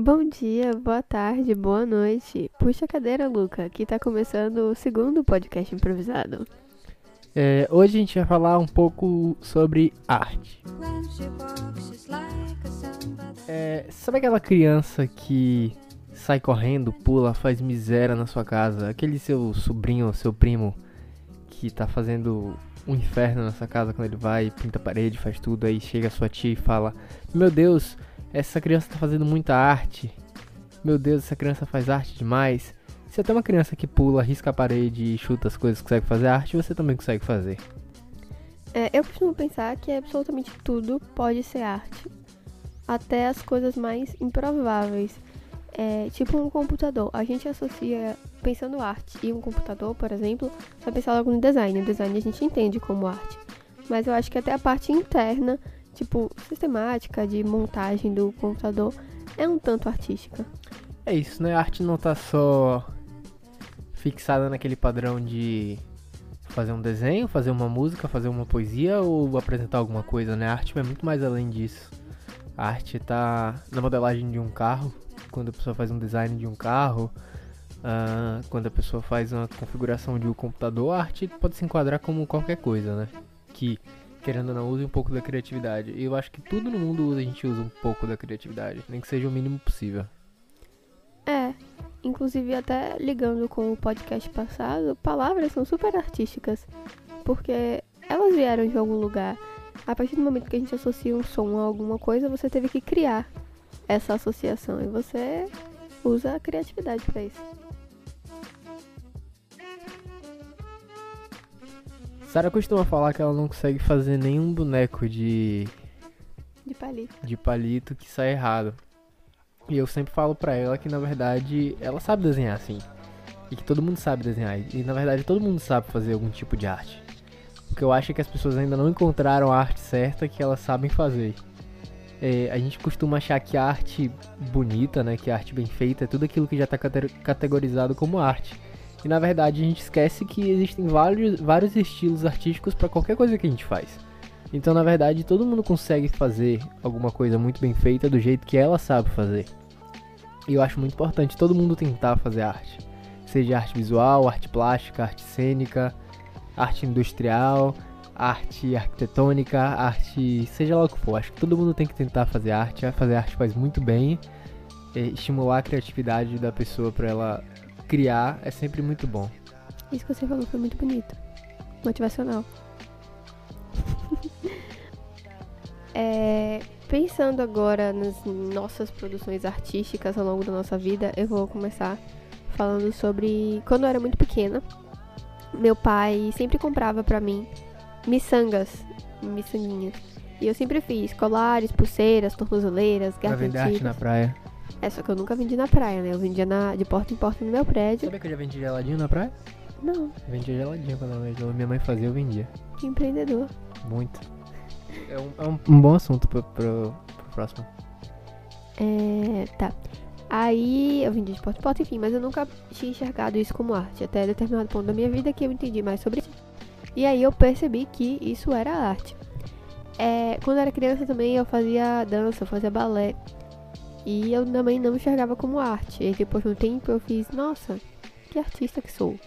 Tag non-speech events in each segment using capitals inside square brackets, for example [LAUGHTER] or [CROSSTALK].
Bom dia, boa tarde, boa noite. Puxa a cadeira, Luca, que tá começando o segundo podcast improvisado. É, hoje a gente vai falar um pouco sobre arte. É, sabe aquela criança que sai correndo, pula, faz miséria na sua casa? Aquele seu sobrinho, seu primo que tá fazendo um inferno nessa casa quando ele vai, pinta a parede, faz tudo, aí chega a sua tia e fala: Meu Deus, essa criança tá fazendo muita arte. Meu Deus, essa criança faz arte demais. Se até uma criança que pula, risca a parede e chuta as coisas consegue fazer arte, você também consegue fazer. É, eu costumo pensar que absolutamente tudo pode ser arte. Até as coisas mais improváveis. É, tipo um computador. A gente associa, pensando arte e um computador, por exemplo, só pensar logo no design. O design a gente entende como arte. Mas eu acho que até a parte interna, tipo, sistemática de montagem do computador, é um tanto artística. É isso, né? A arte não tá só fixada naquele padrão de fazer um desenho, fazer uma música, fazer uma poesia ou apresentar alguma coisa, né? A arte vai muito mais além disso. A arte tá na modelagem de um carro, quando a pessoa faz um design de um carro, uh, quando a pessoa faz uma configuração de um computador, a arte pode se enquadrar como qualquer coisa, né? Que, querendo ou não, use um pouco da criatividade. E eu acho que tudo no mundo a gente usa um pouco da criatividade, nem que seja o mínimo possível. É, inclusive até ligando com o podcast passado, palavras são super artísticas, porque elas vieram de algum lugar. A partir do momento que a gente associa um som a alguma coisa, você teve que criar essa associação e você usa a criatividade para isso. Sara costuma falar que ela não consegue fazer nenhum boneco de de palito, de palito que sai errado. E eu sempre falo pra ela que na verdade ela sabe desenhar assim. E que todo mundo sabe desenhar. E na verdade todo mundo sabe fazer algum tipo de arte. O que eu acho é que as pessoas ainda não encontraram a arte certa que elas sabem fazer. É, a gente costuma achar que a arte bonita, né, que a arte bem feita é tudo aquilo que já está categorizado como arte. E na verdade a gente esquece que existem vários, vários estilos artísticos para qualquer coisa que a gente faz. Então, na verdade, todo mundo consegue fazer alguma coisa muito bem feita do jeito que ela sabe fazer. E eu acho muito importante todo mundo tentar fazer arte. Seja arte visual, arte plástica, arte cênica, arte industrial, arte arquitetônica, arte seja lá o que for. Acho que todo mundo tem que tentar fazer arte. Fazer arte faz muito bem. estimular a criatividade da pessoa para ela criar é sempre muito bom. Isso que você falou foi muito bonito. Motivacional. [LAUGHS] é, pensando agora nas nossas produções artísticas ao longo da nossa vida, eu vou começar falando sobre quando eu era muito pequena. Meu pai sempre comprava para mim miçangas, miçanguinhas. E eu sempre fiz colares, pulseiras, tornozeleiras, gargantilhas. Pra vender arte na praia. É, só que eu nunca vendi na praia, né? Eu vendia na, de porta em porta no meu prédio. Sabia que eu já vendi geladinho na praia? Não. Eu vendia geladinho quando minha mãe fazia, eu vendia. Que empreendedor. Muito. [LAUGHS] É um, é um, um bom assunto pro, pro, pro próximo. É. Tá. Aí eu vendi de porta em porta, enfim, mas eu nunca tinha enxergado isso como arte. Até determinado ponto da minha vida que eu entendi mais sobre isso. E aí eu percebi que isso era arte. É, quando eu era criança também eu fazia dança, eu fazia balé. E eu também não enxergava como arte. E depois de um tempo eu fiz, nossa, que artista que sou.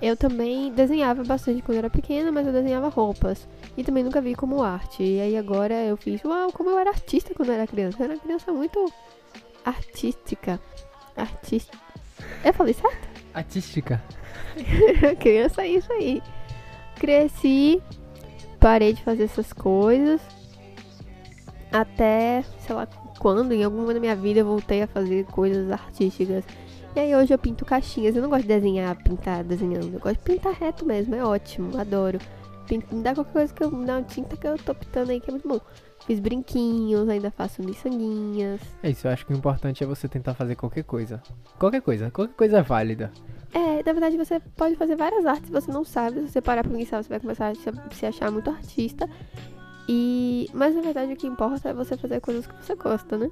Eu também desenhava bastante quando era pequena, mas eu desenhava roupas. E também nunca vi como arte. E aí agora eu fiz, uau, como eu era artista quando eu era criança. Eu era uma criança muito artística. Artista. Eu falei certo? Artística. [LAUGHS] criança é isso aí. Cresci, parei de fazer essas coisas. Até, sei lá quando, em algum momento da minha vida, eu voltei a fazer coisas artísticas. E aí hoje eu pinto caixinhas. Eu não gosto de desenhar, pintar desenhando. Eu gosto de pintar reto mesmo, é ótimo, adoro. Pinto, me dá qualquer coisa que eu. Não, tinta que eu tô pintando aí que é muito bom. Fiz brinquinhos, ainda faço miçanguinhas. É isso, eu acho que o importante é você tentar fazer qualquer coisa. Qualquer coisa, qualquer coisa é válida. É, na verdade você pode fazer várias artes, você não sabe, se você parar pra pensar, você vai começar a se achar muito artista. E, mas na verdade o que importa é você fazer coisas que você gosta, né?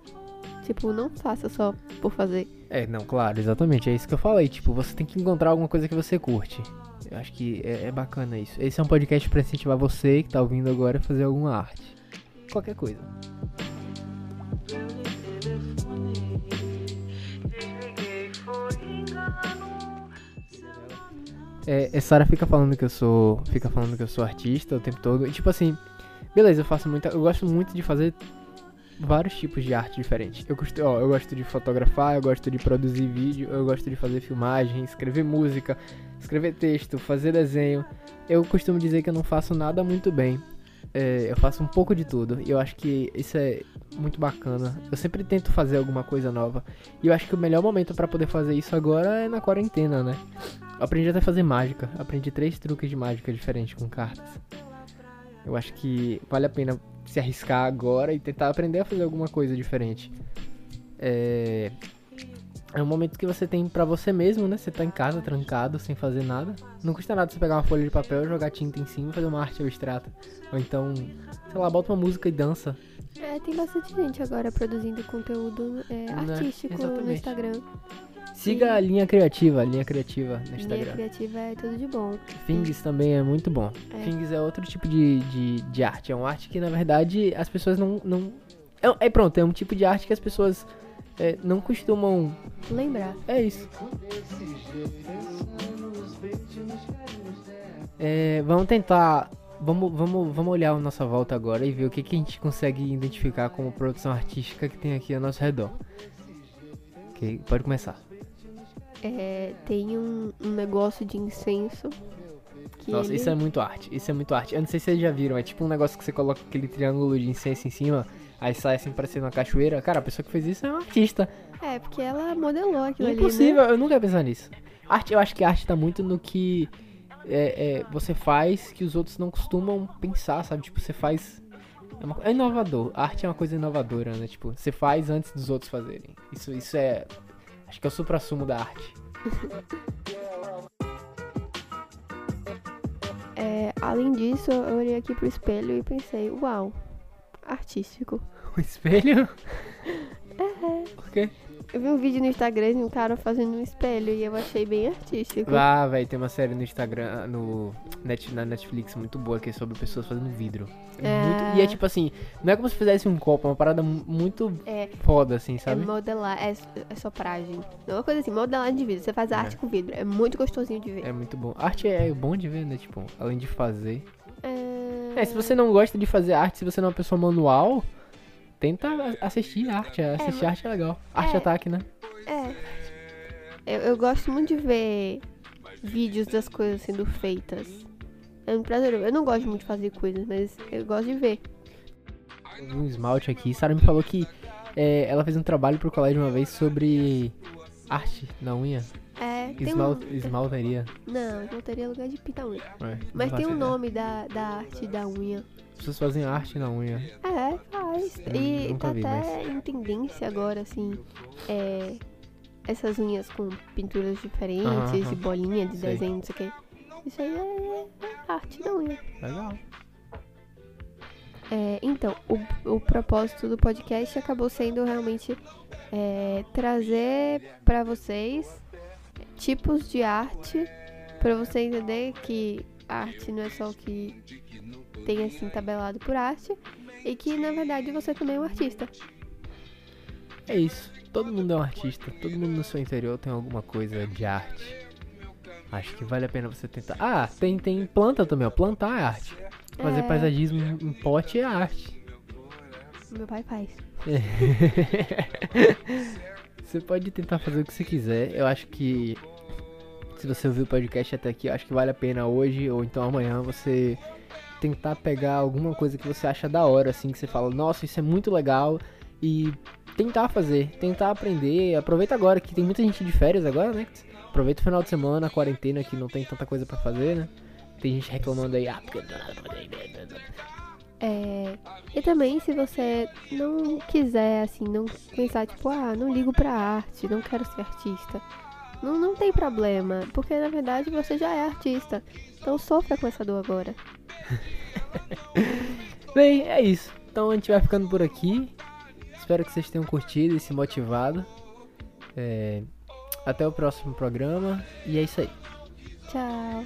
Tipo, não faça só por fazer. É, não, claro, exatamente. É isso que eu falei. Tipo, você tem que encontrar alguma coisa que você curte. Eu acho que é, é bacana isso. Esse é um podcast para incentivar você que tá ouvindo agora a fazer alguma arte. Qualquer coisa. É, é, Sara fica falando que eu sou. Fica falando que eu sou artista o tempo todo. E tipo assim, beleza, eu faço muita. Eu gosto muito de fazer vários tipos de arte diferentes. Eu, gosto, ó, eu gosto de fotografar, eu gosto de produzir vídeo, eu gosto de fazer filmagem, escrever música, escrever texto, fazer desenho. Eu costumo dizer que eu não faço nada muito bem. É, eu faço um pouco de tudo. E eu acho que isso é muito bacana. Eu sempre tento fazer alguma coisa nova. E eu acho que o melhor momento para poder fazer isso agora é na quarentena, né? Eu aprendi até a fazer mágica. Aprendi três truques de mágica diferentes com cartas. Eu acho que vale a pena se arriscar agora e tentar aprender a fazer alguma coisa diferente. É, é um momento que você tem pra você mesmo, né? Você tá em casa, trancado, sem fazer nada. Não custa nada você pegar uma folha de papel, jogar tinta em cima e fazer uma arte abstrata. Ou então, sei lá, bota uma música e dança. É, tem bastante gente agora produzindo conteúdo é, Né? artístico no. Instagram. Siga a linha criativa, a linha criativa no Linha Instagram. criativa é tudo de bom. Fings também é muito bom. É. Fings é outro tipo de, de, de arte. É uma arte que, na verdade, as pessoas não. não... É, é pronto, é um tipo de arte que as pessoas é, não costumam. Lembrar. É isso. É, vamos tentar. Vamos, vamos, vamos olhar a nossa volta agora e ver o que, que a gente consegue identificar como produção artística que tem aqui ao nosso redor. Ok, pode começar. É, tem um, um negócio de incenso. Nossa, ele... isso é muito arte. Isso é muito arte. Eu não sei se vocês já viram. É tipo um negócio que você coloca aquele triângulo de incenso em cima. Aí sai assim parecendo uma cachoeira. Cara, a pessoa que fez isso é uma artista. É, porque ela modelou aquilo ali, Impossível, né? eu nunca ia pensar nisso. Arte, eu acho que a arte tá muito no que é, é, você faz que os outros não costumam pensar, sabe? Tipo, você faz. É, uma- é inovador. A arte é uma coisa inovadora, né? Tipo, você faz antes dos outros fazerem. Isso, isso é. Acho que é o supra-sumo da arte. [LAUGHS] É, além disso, eu olhei aqui pro espelho e pensei, uau, artístico. O espelho? [LAUGHS] Por quê? Eu vi um vídeo no Instagram de um cara fazendo um espelho e eu achei bem artístico. Ah, velho, tem uma série no Instagram, no Net, na Netflix muito boa que é sobre pessoas fazendo vidro. É É. muito- e é tipo assim, não é como se fizesse um copo, é uma parada mu- muito É, foda, assim, é sabe? modelar, é, é sopragem. Não é uma coisa assim, modelagem de vidro. Você faz É. arte com vidro. É muito gostosinho de ver. É muito bom. Arte é bom de ver, né? Tipo, além de fazer. É... É, se você não gosta de fazer arte, se você não é uma pessoa manual, tenta assistir arte. Assistir mas- arte é legal. Arte é. ataque, né? É. Eu, eu gosto muito de ver vídeos das coisas sendo feitas. É muito prazeroso. Eu não gosto muito de fazer coisas, mas eu gosto de ver. Um esmalte aqui. Sara me falou que é, ela fez um trabalho pro colégio uma vez sobre arte na unha. É, tem Esmal, um... esmalteria. Não, não teria lugar de pintar unha. É, Mas tem um nome da, da arte da unha. As pessoas fazem arte na unha. É, faz. Hum, E tá vi, até em tendência agora, assim. É, essas unhas com pinturas diferentes Aham, e bolinha de Sei. desenho, não sei o quê. Isso aí é, é arte da unha. Legal. É, então, o, o propósito do podcast acabou sendo realmente é, trazer pra vocês tipos de arte, pra você entender que arte não é só o que tem assim tabelado por arte, e que na verdade você também é um artista. É isso. Todo mundo é um artista. Todo mundo no seu interior tem alguma coisa de arte. Acho que vale a pena você tentar. Ah, tem, tem planta também, ó. Plantar é arte. Fazer É. paisagismo em pote é arte. Meu pai faz. [LAUGHS] você pode tentar fazer o que você quiser. Eu acho que se você ouviu o podcast até aqui, eu acho que vale a pena hoje ou então amanhã você tentar pegar alguma coisa que você acha da hora, assim, que você fala, nossa, isso é muito legal e tentar fazer, tentar aprender. Aproveita agora que tem muita gente de férias agora, né? Aproveita o final de semana, a quarentena que não tem tanta coisa pra fazer, né? Tem gente reclamando aí, ah, porque É, e também, se você não quiser, assim, não pensar, tipo, ah, não ligo pra arte, não quero ser artista. Não, não tem problema, porque na verdade você já é artista. Então sofra com essa dor agora. [LAUGHS] Bem, é isso. Então a gente vai ficando por aqui. Espero que vocês tenham curtido e se motivado. É, Até o próximo programa. E é isso aí. Tchau.